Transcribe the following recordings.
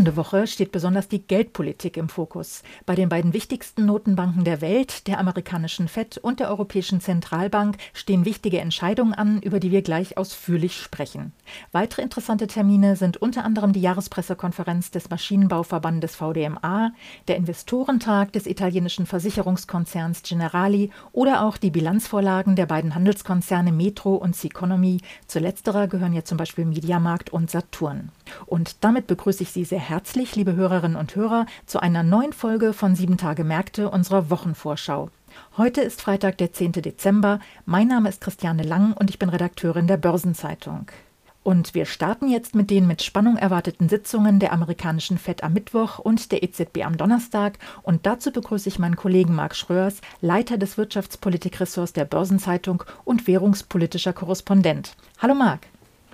Kommende Woche steht besonders die Geldpolitik im Fokus. Bei den beiden wichtigsten Notenbanken der Welt, der amerikanischen Fed und der Europäischen Zentralbank, stehen wichtige Entscheidungen an, über die wir gleich ausführlich sprechen. Weitere interessante Termine sind unter anderem die Jahrespressekonferenz des Maschinenbauverbandes VDMA, der Investorentag des italienischen Versicherungskonzerns Generali oder auch die Bilanzvorlagen der beiden Handelskonzerne Metro und Seconomy. Zu letzterer gehören ja zum Beispiel Mediamarkt und Saturn. Und damit begrüße ich Sie sehr herzlich, liebe Hörerinnen und Hörer, zu einer neuen Folge von Sieben Tage Märkte unserer Wochenvorschau. Heute ist Freitag, der 10. Dezember. Mein Name ist Christiane Lang und ich bin Redakteurin der Börsenzeitung. Und wir starten jetzt mit den mit Spannung erwarteten Sitzungen der amerikanischen FED am Mittwoch und der EZB am Donnerstag. Und dazu begrüße ich meinen Kollegen Marc Schröers, Leiter des Wirtschaftspolitikressorts der Börsenzeitung und währungspolitischer Korrespondent. Hallo Marc.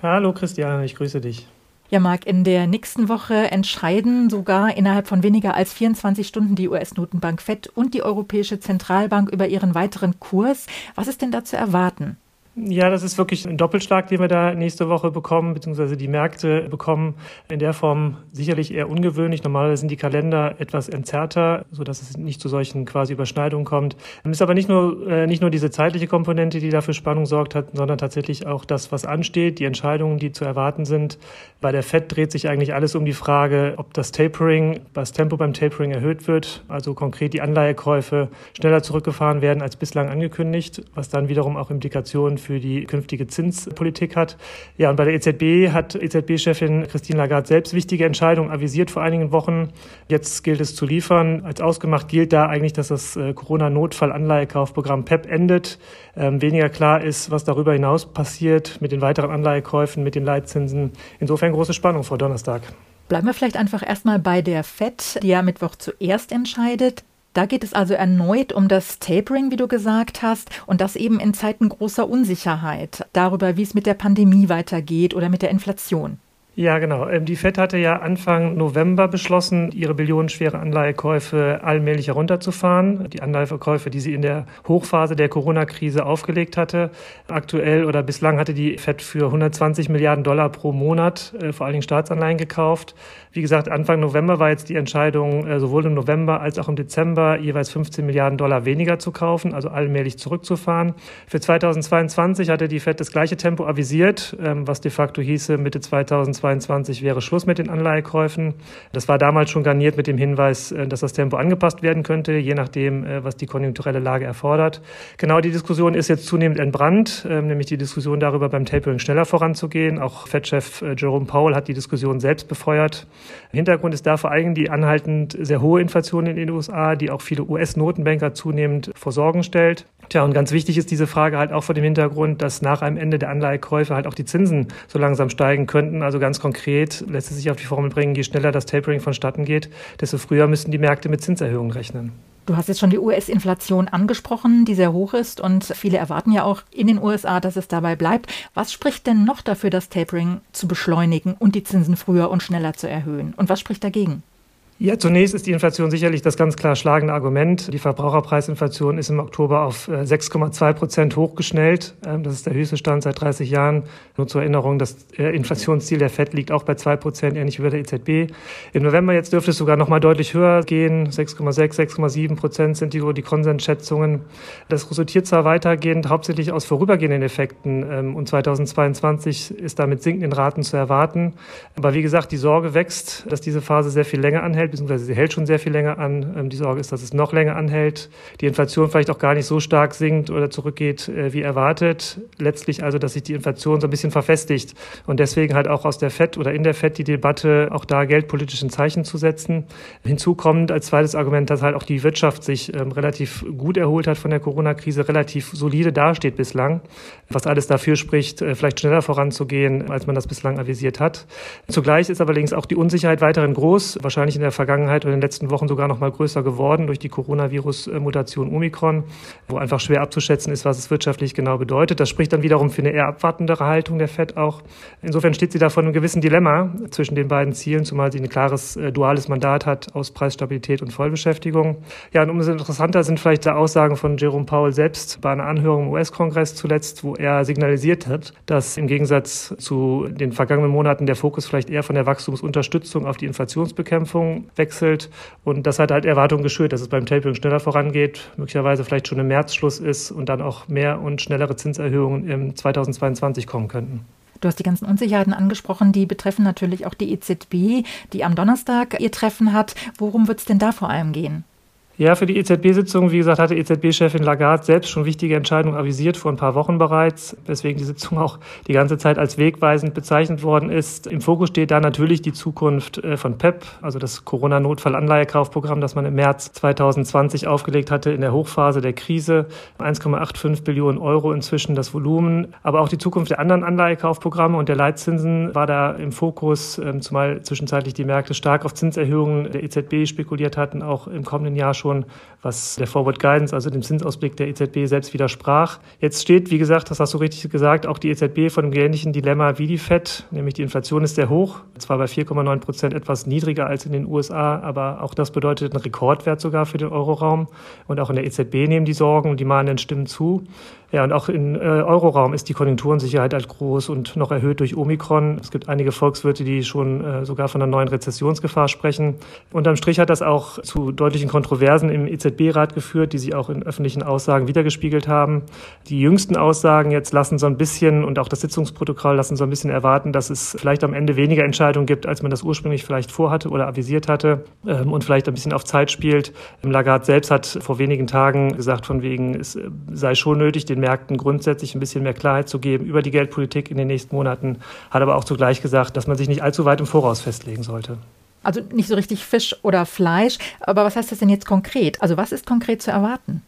Hallo Christiane, ich grüße dich. Ja, Marc, in der nächsten Woche entscheiden sogar innerhalb von weniger als 24 Stunden die US-Notenbank FED und die Europäische Zentralbank über ihren weiteren Kurs. Was ist denn da zu erwarten? Ja, das ist wirklich ein Doppelschlag, den wir da nächste Woche bekommen, beziehungsweise die Märkte bekommen. In der Form sicherlich eher ungewöhnlich. Normalerweise sind die Kalender etwas entzerrter, so dass es nicht zu solchen quasi Überschneidungen kommt. Es ist aber nicht nur, äh, nicht nur diese zeitliche Komponente, die dafür Spannung sorgt hat, sondern tatsächlich auch das, was ansteht, die Entscheidungen, die zu erwarten sind. Bei der FED dreht sich eigentlich alles um die Frage, ob das Tapering, das Tempo beim Tapering erhöht wird, also konkret die Anleihekäufe schneller zurückgefahren werden als bislang angekündigt, was dann wiederum auch Implikationen für die künftige Zinspolitik hat. Ja, und bei der EZB hat EZB-Chefin Christine Lagarde selbst wichtige Entscheidungen avisiert vor einigen Wochen. Jetzt gilt es zu liefern. Als ausgemacht gilt da eigentlich, dass das äh, Corona-Notfall-Anleihekaufprogramm PEP endet. Ähm, weniger klar ist, was darüber hinaus passiert mit den weiteren Anleihekäufen, mit den Leitzinsen. Insofern große Spannung vor Donnerstag. Bleiben wir vielleicht einfach erstmal bei der FED, die ja Mittwoch zuerst entscheidet. Da geht es also erneut um das Tapering, wie du gesagt hast, und das eben in Zeiten großer Unsicherheit darüber, wie es mit der Pandemie weitergeht oder mit der Inflation. Ja, genau. Ähm, die FED hatte ja Anfang November beschlossen, ihre billionenschwere Anleihekäufe allmählich herunterzufahren. Die Anleihekäufe, die sie in der Hochphase der Corona-Krise aufgelegt hatte. Aktuell oder bislang hatte die FED für 120 Milliarden Dollar pro Monat äh, vor allen Dingen Staatsanleihen gekauft. Wie gesagt, Anfang November war jetzt die Entscheidung, äh, sowohl im November als auch im Dezember jeweils 15 Milliarden Dollar weniger zu kaufen, also allmählich zurückzufahren. Für 2022 hatte die FED das gleiche Tempo avisiert, ähm, was de facto hieße, Mitte 2022 2022 wäre Schluss mit den Anleihekäufen. Das war damals schon garniert mit dem Hinweis, äh, dass das Tempo angepasst werden könnte, je nachdem, äh, was die konjunkturelle Lage erfordert. Genau die Diskussion ist jetzt zunehmend entbrannt, ähm, nämlich die Diskussion darüber, beim Tapering schneller voranzugehen. Auch Fed-Chef äh, Jerome Powell hat die Diskussion selbst befeuert. Hintergrund ist da vor allem die anhaltend sehr hohe Inflation in den USA, die auch viele US-Notenbanker zunehmend vor Sorgen stellt. Tja, und ganz wichtig ist diese Frage halt auch vor dem Hintergrund, dass nach einem Ende der Anleihekäufe halt auch die Zinsen so langsam steigen könnten. Also ganz konkret lässt es sich auf die Formel bringen, je schneller das Tapering vonstatten geht, desto früher müssten die Märkte mit Zinserhöhungen rechnen. Du hast jetzt schon die US-Inflation angesprochen, die sehr hoch ist und viele erwarten ja auch in den USA, dass es dabei bleibt. Was spricht denn noch dafür, das Tapering zu beschleunigen und die Zinsen früher und schneller zu erhöhen? Und was spricht dagegen? Ja, zunächst ist die Inflation sicherlich das ganz klar schlagende Argument. Die Verbraucherpreisinflation ist im Oktober auf 6,2 äh, Prozent hochgeschnellt. Ähm, das ist der höchste Stand seit 30 Jahren. Nur zur Erinnerung, das äh, Inflationsziel der FED liegt auch bei 2 Prozent, ähnlich wie bei der EZB. Im November jetzt dürfte es sogar noch mal deutlich höher gehen. 6,6, 6,7 Prozent sind die, die Konsensschätzungen. Das resultiert zwar weitergehend hauptsächlich aus vorübergehenden Effekten ähm, und 2022 ist damit sinkenden Raten zu erwarten. Aber wie gesagt, die Sorge wächst, dass diese Phase sehr viel länger anhält anhält, beziehungsweise sie hält schon sehr viel länger an. Ähm, die Sorge ist, dass es noch länger anhält, die Inflation vielleicht auch gar nicht so stark sinkt oder zurückgeht äh, wie erwartet. Letztlich also, dass sich die Inflation so ein bisschen verfestigt und deswegen halt auch aus der FED oder in der FED die Debatte, auch da geldpolitischen Zeichen zu setzen. Hinzu kommt als zweites Argument, dass halt auch die Wirtschaft sich ähm, relativ gut erholt hat von der Corona-Krise, relativ solide dasteht bislang, was alles dafür spricht, äh, vielleicht schneller voranzugehen, als man das bislang avisiert hat. Zugleich ist allerdings auch die Unsicherheit weiterhin groß, wahrscheinlich in der Vergangenheit und in den letzten Wochen sogar noch mal größer geworden durch die Coronavirus-Mutation Omikron, wo einfach schwer abzuschätzen ist, was es wirtschaftlich genau bedeutet. Das spricht dann wiederum für eine eher abwartendere Haltung der FED auch. Insofern steht sie da vor einem gewissen Dilemma zwischen den beiden Zielen, zumal sie ein klares äh, duales Mandat hat aus Preisstabilität und Vollbeschäftigung. Ja, und umso interessanter sind vielleicht die Aussagen von Jerome Powell selbst bei einer Anhörung im US-Kongress zuletzt, wo er signalisiert hat, dass im Gegensatz zu den vergangenen Monaten der Fokus vielleicht eher von der Wachstumsunterstützung auf die Inflationsbekämpfung wechselt. Und das hat halt Erwartungen geschürt, dass es beim Tapering schneller vorangeht, möglicherweise vielleicht schon im März Schluss ist und dann auch mehr und schnellere Zinserhöhungen im 2022 kommen könnten. Du hast die ganzen Unsicherheiten angesprochen, die betreffen natürlich auch die EZB, die am Donnerstag ihr Treffen hat. Worum wird es denn da vor allem gehen? Ja, für die EZB-Sitzung, wie gesagt, hatte EZB-Chefin Lagarde selbst schon wichtige Entscheidungen avisiert, vor ein paar Wochen bereits, weswegen die Sitzung auch die ganze Zeit als wegweisend bezeichnet worden ist. Im Fokus steht da natürlich die Zukunft äh, von PEP, also das Corona-Notfall-Anleihekaufprogramm, das man im März 2020 aufgelegt hatte in der Hochphase der Krise. 1,85 Billionen Euro inzwischen das Volumen, aber auch die Zukunft der anderen Anleihekaufprogramme und der Leitzinsen war da im Fokus, ähm, zumal zwischenzeitlich die Märkte stark auf Zinserhöhungen der EZB spekuliert hatten, auch im kommenden Jahr schon schon, was der Forward Guidance, also dem Zinsausblick der EZB selbst widersprach. Jetzt steht, wie gesagt, das hast du richtig gesagt, auch die EZB vor einem ähnlichen Dilemma wie die FED, nämlich die Inflation ist sehr hoch, zwar bei 4,9 Prozent etwas niedriger als in den USA, aber auch das bedeutet einen Rekordwert sogar für den Euroraum. Und auch in der EZB nehmen die Sorgen und die mahnenden Stimmen zu. Ja, und auch im äh, Euroraum ist die Konjunkturensicherheit halt groß und noch erhöht durch Omikron. Es gibt einige Volkswirte, die schon äh, sogar von einer neuen Rezessionsgefahr sprechen. Unterm Strich hat das auch zu deutlichen Kontroversen im EZB-Rat geführt, die sich auch in öffentlichen Aussagen wiedergespiegelt haben. Die jüngsten Aussagen jetzt lassen so ein bisschen und auch das Sitzungsprotokoll lassen so ein bisschen erwarten, dass es vielleicht am Ende weniger Entscheidungen gibt, als man das ursprünglich vielleicht vorhatte oder avisiert hatte ähm, und vielleicht ein bisschen auf Zeit spielt. Lagarde selbst hat vor wenigen Tagen gesagt, von wegen, es äh, sei schon nötig, den den Märkten grundsätzlich ein bisschen mehr Klarheit zu geben über die Geldpolitik in den nächsten Monaten, hat aber auch zugleich gesagt, dass man sich nicht allzu weit im Voraus festlegen sollte. Also nicht so richtig Fisch oder Fleisch, aber was heißt das denn jetzt konkret? Also was ist konkret zu erwarten?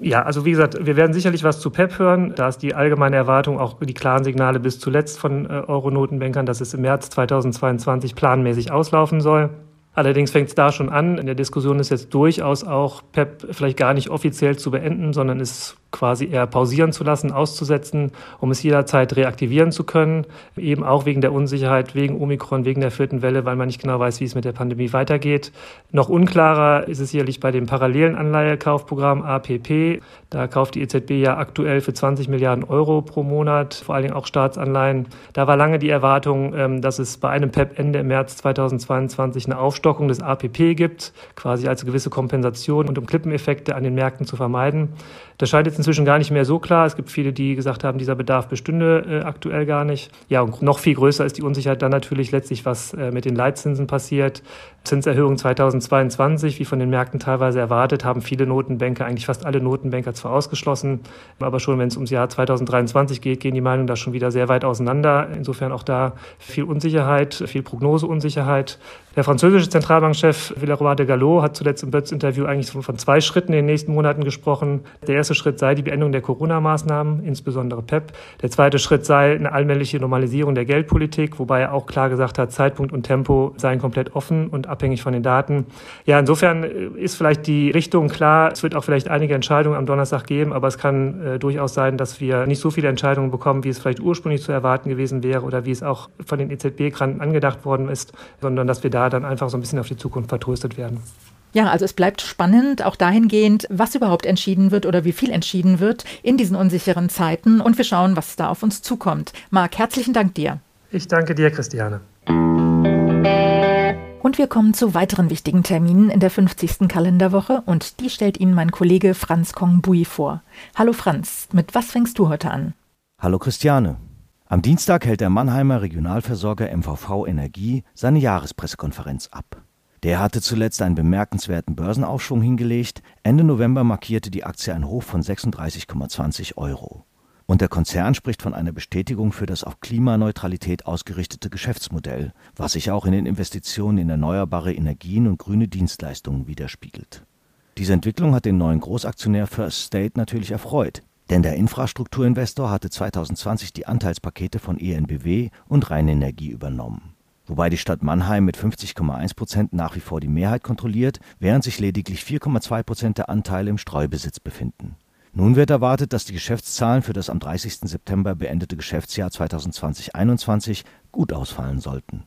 Ja, also wie gesagt, wir werden sicherlich was zu PEP hören. Da ist die allgemeine Erwartung, auch die klaren Signale bis zuletzt von äh, Euro-Notenbankern, dass es im März 2022 planmäßig auslaufen soll. Allerdings fängt es da schon an. In der Diskussion ist jetzt durchaus auch PEP vielleicht gar nicht offiziell zu beenden, sondern ist quasi eher pausieren zu lassen, auszusetzen, um es jederzeit reaktivieren zu können. Eben auch wegen der Unsicherheit, wegen Omikron, wegen der vierten Welle, weil man nicht genau weiß, wie es mit der Pandemie weitergeht. Noch unklarer ist es sicherlich bei dem parallelen Anleihekaufprogramm APP. Da kauft die EZB ja aktuell für 20 Milliarden Euro pro Monat, vor allen Dingen auch Staatsanleihen. Da war lange die Erwartung, ähm, dass es bei einem PEP Ende März 2022 eine Aufstockung des APP gibt, quasi als gewisse Kompensation und um Klippeneffekte an den Märkten zu vermeiden. Das scheint jetzt inzwischen gar nicht mehr so klar. Es gibt viele, die gesagt haben, dieser Bedarf bestünde äh, aktuell gar nicht. Ja, und noch viel größer ist die Unsicherheit dann natürlich letztlich, was äh, mit den Leitzinsen passiert. Zinserhöhung 2022, wie von den Märkten teilweise erwartet, haben viele Notenbanker, eigentlich fast alle Notenbanker zwar ausgeschlossen, aber schon wenn es ums Jahr 2023 geht, gehen die Meinungen da schon wieder sehr weit auseinander. Insofern auch da viel Unsicherheit, viel Prognoseunsicherheit. Der französische Zentralbankchef Villeroy de Gallo hat zuletzt im Bötz-Interview eigentlich von zwei Schritten in den nächsten Monaten gesprochen. Der erste Schritt sei die Beendung der Corona-Maßnahmen, insbesondere PEP. Der zweite Schritt sei eine allmähliche Normalisierung der Geldpolitik, wobei er auch klar gesagt hat, Zeitpunkt und Tempo seien komplett offen und abhängig von den Daten. Ja, insofern ist vielleicht die Richtung klar. Es wird auch vielleicht einige Entscheidungen am Donnerstag geben, aber es kann äh, durchaus sein, dass wir nicht so viele Entscheidungen bekommen, wie es vielleicht ursprünglich zu erwarten gewesen wäre oder wie es auch von den EZB-Granten angedacht worden ist, sondern dass wir da dann einfach so ein bisschen auf die Zukunft vertröstet werden. Ja, also es bleibt spannend, auch dahingehend, was überhaupt entschieden wird oder wie viel entschieden wird in diesen unsicheren Zeiten. Und wir schauen, was da auf uns zukommt. Marc, herzlichen Dank dir. Ich danke dir, Christiane. Und wir kommen zu weiteren wichtigen Terminen in der 50. Kalenderwoche und die stellt Ihnen mein Kollege Franz Kongbui vor. Hallo Franz, mit was fängst du heute an? Hallo Christiane. Am Dienstag hält der Mannheimer Regionalversorger MVV Energie seine Jahrespressekonferenz ab. Der hatte zuletzt einen bemerkenswerten Börsenaufschwung hingelegt. Ende November markierte die Aktie ein Hoch von 36,20 Euro. Und der Konzern spricht von einer Bestätigung für das auf Klimaneutralität ausgerichtete Geschäftsmodell, was sich auch in den Investitionen in erneuerbare Energien und grüne Dienstleistungen widerspiegelt. Diese Entwicklung hat den neuen Großaktionär First State natürlich erfreut, denn der Infrastrukturinvestor hatte 2020 die Anteilspakete von ENBW und Rheinenergie übernommen. wobei die Stadt Mannheim mit 50,1 Prozent nach wie vor die Mehrheit kontrolliert, während sich lediglich 4,2 Prozent der Anteile im Streubesitz befinden. Nun wird erwartet, dass die Geschäftszahlen für das am 30. September beendete Geschäftsjahr 2020-21 gut ausfallen sollten.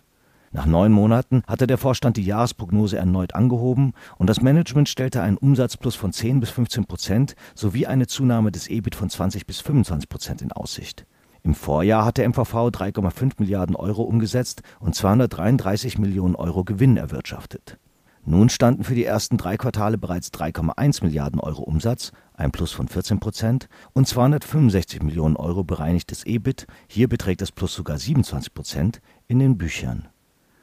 Nach neun Monaten hatte der Vorstand die Jahresprognose erneut angehoben und das Management stellte einen Umsatzplus von 10 bis 15 Prozent sowie eine Zunahme des EBIT von 20 bis 25 Prozent in Aussicht. Im Vorjahr hatte MVV 3,5 Milliarden Euro umgesetzt und 233 Millionen Euro Gewinn erwirtschaftet. Nun standen für die ersten drei Quartale bereits 3,1 Milliarden Euro Umsatz, ein Plus von 14 Prozent, und 265 Millionen Euro bereinigtes EBIT, hier beträgt das Plus sogar 27 Prozent, in den Büchern.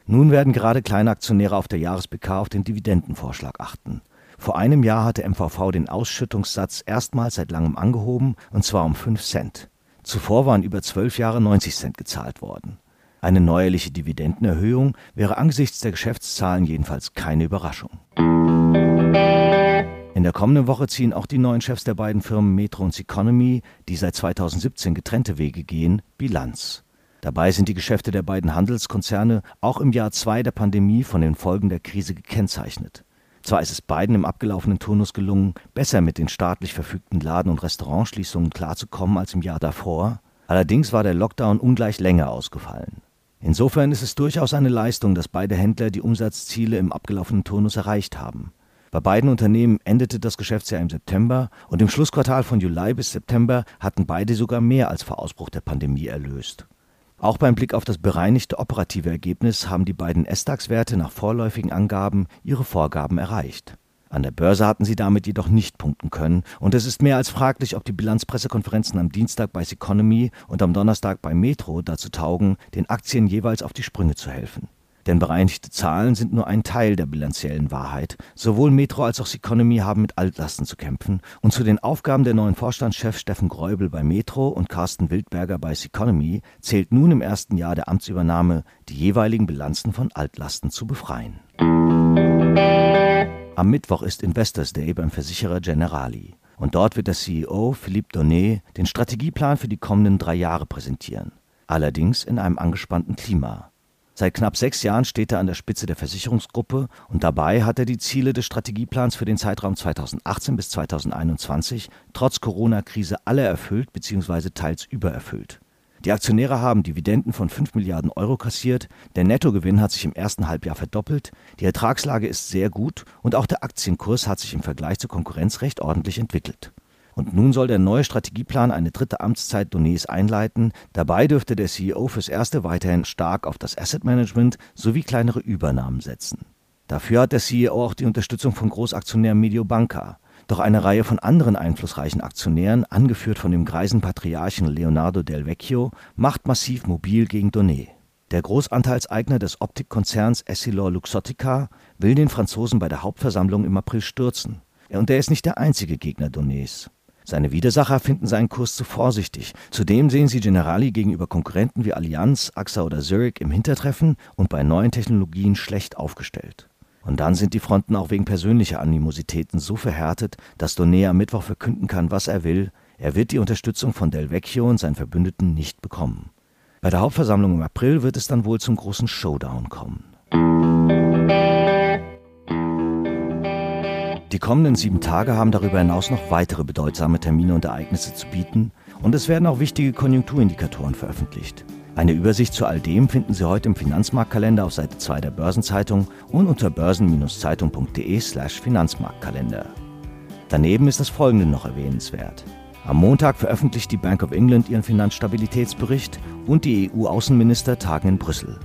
Nun werden gerade kleine Aktionäre auf der Jahres-PK auf den Dividendenvorschlag achten. Vor einem Jahr hatte MVV den Ausschüttungssatz erstmals seit langem angehoben, und zwar um 5 Cent. Zuvor waren über zwölf Jahre 90 Cent gezahlt worden. Eine neuerliche Dividendenerhöhung wäre angesichts der Geschäftszahlen jedenfalls keine Überraschung. In der kommenden Woche ziehen auch die neuen Chefs der beiden Firmen Metro und Economy, die seit 2017 getrennte Wege gehen, Bilanz. Dabei sind die Geschäfte der beiden Handelskonzerne auch im Jahr zwei der Pandemie von den Folgen der Krise gekennzeichnet. Zwar ist es beiden im abgelaufenen Turnus gelungen, besser mit den staatlich verfügten Laden- und Restaurantschließungen klarzukommen als im Jahr davor, allerdings war der Lockdown ungleich länger ausgefallen. Insofern ist es durchaus eine Leistung, dass beide Händler die Umsatzziele im abgelaufenen Turnus erreicht haben. Bei beiden Unternehmen endete das Geschäftsjahr im September und im Schlussquartal von Juli bis September hatten beide sogar mehr als vor Ausbruch der Pandemie erlöst. Auch beim Blick auf das bereinigte operative Ergebnis haben die beiden S-DAX-Werte nach vorläufigen Angaben ihre Vorgaben erreicht. An der Börse hatten sie damit jedoch nicht punkten können und es ist mehr als fraglich, ob die Bilanzpressekonferenzen am Dienstag bei Seconomy und am Donnerstag bei Metro dazu taugen, den Aktien jeweils auf die Sprünge zu helfen. Denn bereinigte Zahlen sind nur ein Teil der bilanziellen Wahrheit. Sowohl Metro als auch Seconomy haben mit Altlasten zu kämpfen. Und zu den Aufgaben der neuen Vorstandschefs Steffen Gräubel bei Metro und Carsten Wildberger bei Seconomy zählt nun im ersten Jahr der Amtsübernahme, die jeweiligen Bilanzen von Altlasten zu befreien. Am Mittwoch ist Investors Day beim Versicherer Generali. Und dort wird der CEO Philippe Donnet den Strategieplan für die kommenden drei Jahre präsentieren. Allerdings in einem angespannten Klima. Seit knapp sechs Jahren steht er an der Spitze der Versicherungsgruppe und dabei hat er die Ziele des Strategieplans für den Zeitraum 2018 bis 2021 trotz Corona-Krise alle erfüllt bzw. teils übererfüllt. Die Aktionäre haben Dividenden von 5 Milliarden Euro kassiert, der Nettogewinn hat sich im ersten Halbjahr verdoppelt, die Ertragslage ist sehr gut und auch der Aktienkurs hat sich im Vergleich zur Konkurrenz recht ordentlich entwickelt. Und nun soll der neue Strategieplan eine dritte Amtszeit Donets einleiten. Dabei dürfte der CEO fürs Erste weiterhin stark auf das Asset Management sowie kleinere Übernahmen setzen. Dafür hat der CEO auch die Unterstützung von Großaktionär Mediobanca. Doch eine Reihe von anderen einflussreichen Aktionären, angeführt von dem greisen Patriarchen Leonardo Del Vecchio, macht massiv mobil gegen Donet. Der Großanteilseigner des Optikkonzerns Essilor Luxottica will den Franzosen bei der Hauptversammlung im April stürzen. Und er ist nicht der einzige Gegner Donets. Seine Widersacher finden seinen Kurs zu vorsichtig. Zudem sehen sie Generali gegenüber Konkurrenten wie Allianz, AXA oder Zurich im Hintertreffen und bei neuen Technologien schlecht aufgestellt. Und dann sind die Fronten auch wegen persönlicher Animositäten so verhärtet, dass Donet am Mittwoch verkünden kann, was er will. Er wird die Unterstützung von Del Vecchio und seinen Verbündeten nicht bekommen. Bei der Hauptversammlung im April wird es dann wohl zum großen Showdown kommen. Die kommenden sieben Tage haben darüber hinaus noch weitere bedeutsame Termine und Ereignisse zu bieten und es werden auch wichtige Konjunkturindikatoren veröffentlicht. Eine Übersicht zu all dem finden Sie heute im Finanzmarktkalender auf Seite 2 der Börsenzeitung und unter börsen-zeitung.de/slash Finanzmarktkalender. Daneben ist das folgende noch erwähnenswert. Am Montag veröffentlicht die Bank of England ihren Finanzstabilitätsbericht und die EU-Außenminister tagen in Brüssel.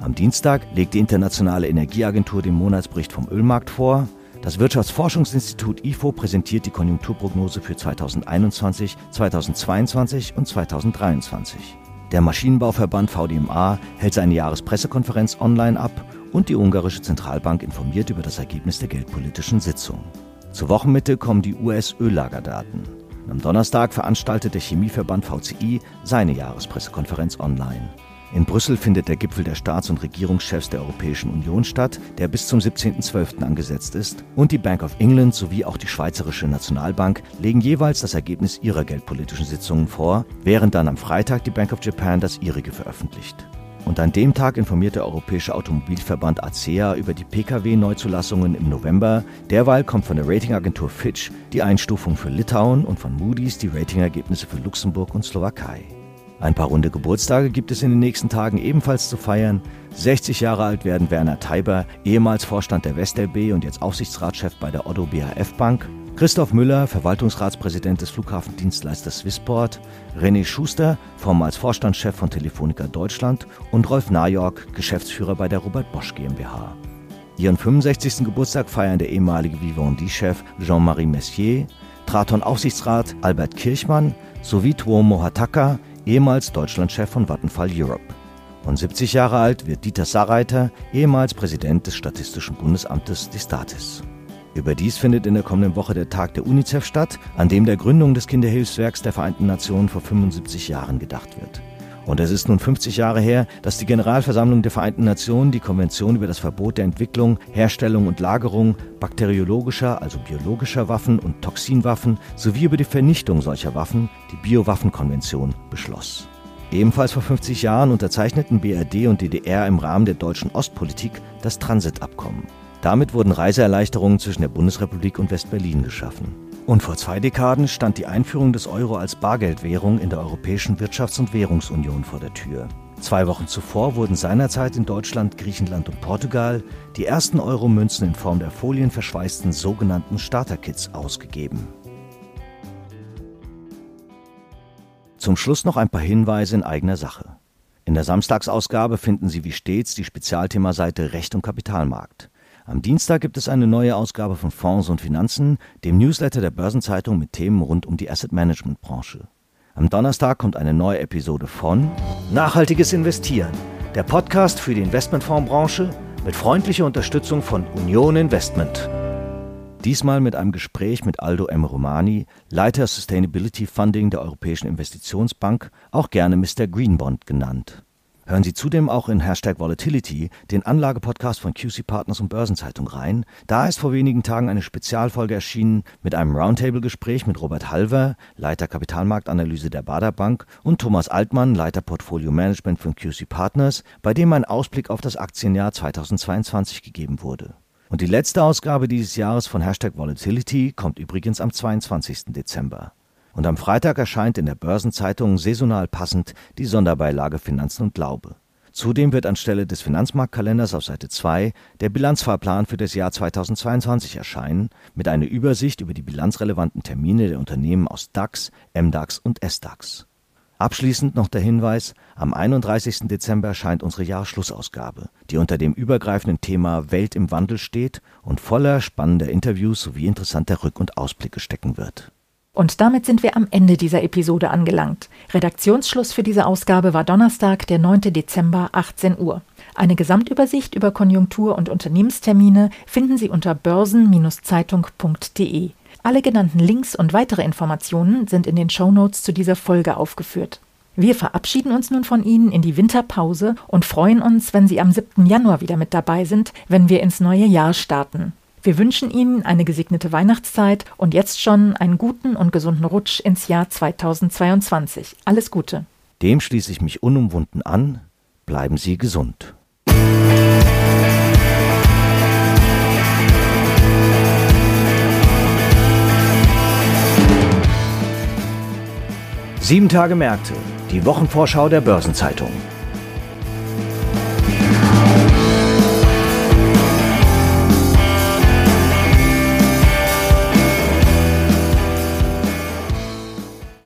Am Dienstag legt die Internationale Energieagentur den Monatsbericht vom Ölmarkt vor das Wirtschaftsforschungsinstitut IFO präsentiert die Konjunkturprognose für 2021, 2022 und 2023. Der Maschinenbauverband VDMA hält seine Jahrespressekonferenz online ab und die ungarische Zentralbank informiert über das Ergebnis der geldpolitischen Sitzung. Zur Wochenmitte kommen die US-Öllagerdaten. Am Donnerstag veranstaltet der Chemieverband VCI seine Jahrespressekonferenz online. In Brüssel findet der Gipfel der Staats- und Regierungschefs der Europäischen Union statt, der bis zum 17.12. angesetzt ist, und die Bank of England sowie auch die Schweizerische Nationalbank legen jeweils das Ergebnis ihrer geldpolitischen Sitzungen vor, während dann am Freitag die Bank of Japan das ihrige veröffentlicht. Und an dem Tag informiert der Europäische Automobilverband ACEA über die Pkw-Neuzulassungen im November. Derweil kommt von der Ratingagentur Fitch die Einstufung für Litauen und von Moody's die Ratingergebnisse für Luxemburg und Slowakei. Ein paar runde Geburtstage gibt es in den nächsten Tagen ebenfalls zu feiern. 60 Jahre alt werden Werner Teiber, ehemals Vorstand der WestLB und jetzt Aufsichtsratschef bei der Otto BHF Bank, Christoph Müller, Verwaltungsratspräsident des Flughafendienstleisters Swissport, René Schuster, vormals Vorstandschef von Telefonica Deutschland und Rolf Najork, Geschäftsführer bei der Robert Bosch GmbH. Ihren 65. Geburtstag feiern der ehemalige Vivendi-Chef Jean-Marie Messier, Traton-Aufsichtsrat Albert Kirchmann sowie Tuomo Hataka, ehemals Deutschlandchef von Vattenfall Europe. Und 70 Jahre alt wird Dieter Sarreiter, ehemals Präsident des Statistischen Bundesamtes Distatis. Überdies findet in der kommenden Woche der Tag der UNICEF statt, an dem der Gründung des Kinderhilfswerks der Vereinten Nationen vor 75 Jahren gedacht wird. Und es ist nun 50 Jahre her, dass die Generalversammlung der Vereinten Nationen die Konvention über das Verbot der Entwicklung, Herstellung und Lagerung bakteriologischer, also biologischer Waffen und Toxinwaffen sowie über die Vernichtung solcher Waffen, die Biowaffenkonvention, beschloss. Ebenfalls vor 50 Jahren unterzeichneten BRD und DDR im Rahmen der deutschen Ostpolitik das Transitabkommen. Damit wurden Reiseerleichterungen zwischen der Bundesrepublik und Westberlin geschaffen. Und vor zwei Dekaden stand die Einführung des Euro als Bargeldwährung in der Europäischen Wirtschafts- und Währungsunion vor der Tür. Zwei Wochen zuvor wurden seinerzeit in Deutschland, Griechenland und Portugal die ersten Euro-Münzen in Form der folienverschweißten sogenannten Starter-Kits ausgegeben. Zum Schluss noch ein paar Hinweise in eigener Sache. In der Samstagsausgabe finden Sie wie stets die Spezialthemaseite Recht und Kapitalmarkt. Am Dienstag gibt es eine neue Ausgabe von Fonds und Finanzen, dem Newsletter der Börsenzeitung mit Themen rund um die Asset Management Branche. Am Donnerstag kommt eine neue Episode von Nachhaltiges Investieren, der Podcast für die Investmentfondsbranche mit freundlicher Unterstützung von Union Investment. Diesmal mit einem Gespräch mit Aldo M. Romani, Leiter Sustainability Funding der Europäischen Investitionsbank, auch gerne Mr. Greenbond genannt. Hören Sie zudem auch in Hashtag Volatility, den Anlagepodcast von QC Partners und Börsenzeitung rein. Da ist vor wenigen Tagen eine Spezialfolge erschienen mit einem Roundtable-Gespräch mit Robert Halver, Leiter Kapitalmarktanalyse der Bader Bank und Thomas Altmann, Leiter Portfolio Management von QC Partners, bei dem ein Ausblick auf das Aktienjahr 2022 gegeben wurde. Und die letzte Ausgabe dieses Jahres von Hashtag Volatility kommt übrigens am 22. Dezember. Und am Freitag erscheint in der Börsenzeitung saisonal passend die Sonderbeilage Finanzen und Glaube. Zudem wird anstelle des Finanzmarktkalenders auf Seite 2 der Bilanzfahrplan für das Jahr 2022 erscheinen, mit einer Übersicht über die bilanzrelevanten Termine der Unternehmen aus DAX, MDAX und SDAX. Abschließend noch der Hinweis, am 31. Dezember erscheint unsere Jahresschlussausgabe, die unter dem übergreifenden Thema Welt im Wandel steht und voller spannender Interviews sowie interessanter Rück- und Ausblicke stecken wird. Und damit sind wir am Ende dieser Episode angelangt. Redaktionsschluss für diese Ausgabe war Donnerstag, der 9. Dezember, 18 Uhr. Eine Gesamtübersicht über Konjunktur- und Unternehmenstermine finden Sie unter börsen-zeitung.de. Alle genannten Links und weitere Informationen sind in den Shownotes zu dieser Folge aufgeführt. Wir verabschieden uns nun von Ihnen in die Winterpause und freuen uns, wenn Sie am 7. Januar wieder mit dabei sind, wenn wir ins neue Jahr starten. Wir wünschen Ihnen eine gesegnete Weihnachtszeit und jetzt schon einen guten und gesunden Rutsch ins Jahr 2022. Alles Gute. Dem schließe ich mich unumwunden an. Bleiben Sie gesund. Sieben Tage Märkte, die Wochenvorschau der Börsenzeitung.